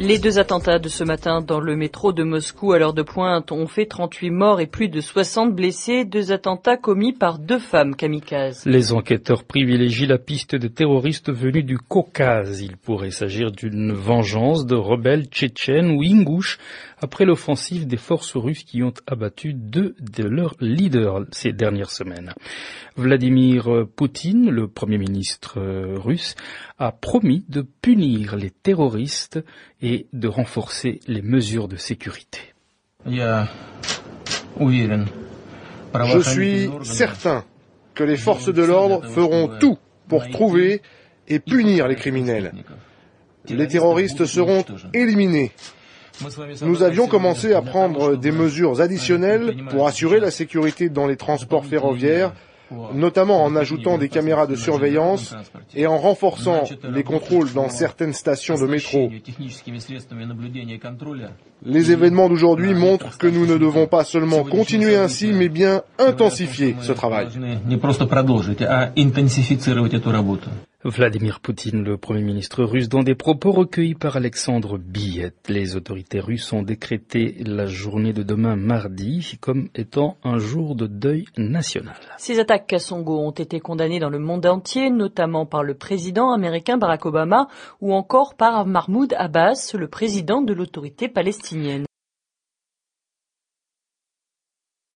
Les deux attentats de ce matin dans le métro de Moscou à l'heure de pointe ont fait 38 morts et plus de 60 blessés, deux attentats commis par deux femmes kamikazes. Les enquêteurs privilégient la piste de terroristes venus du Caucase. Il pourrait s'agir d'une vengeance de rebelles tchétchènes ou ingouches après l'offensive des forces russes qui ont abattu deux de leurs leaders ces dernières semaines. Vladimir Poutine, le premier ministre russe, a promis de punir les terroristes et de renforcer les mesures de sécurité. Je suis certain que les forces de l'ordre feront tout pour trouver et punir les criminels. Les terroristes seront éliminés. Nous avions commencé à prendre des mesures additionnelles pour assurer la sécurité dans les transports ferroviaires notamment en ajoutant des caméras de surveillance et en renforçant les contrôles dans certaines stations de métro. Les événements d'aujourd'hui montrent que nous ne devons pas seulement continuer ainsi, mais bien intensifier ce travail. Vladimir Poutine, le Premier ministre russe, dans des propos recueillis par Alexandre Billet. Les autorités russes ont décrété la journée de demain mardi comme étant un jour de deuil national. Ces attaques à Songo ont été condamnées dans le monde entier, notamment par le président américain Barack Obama ou encore par Mahmoud Abbas, le président de l'autorité palestinienne.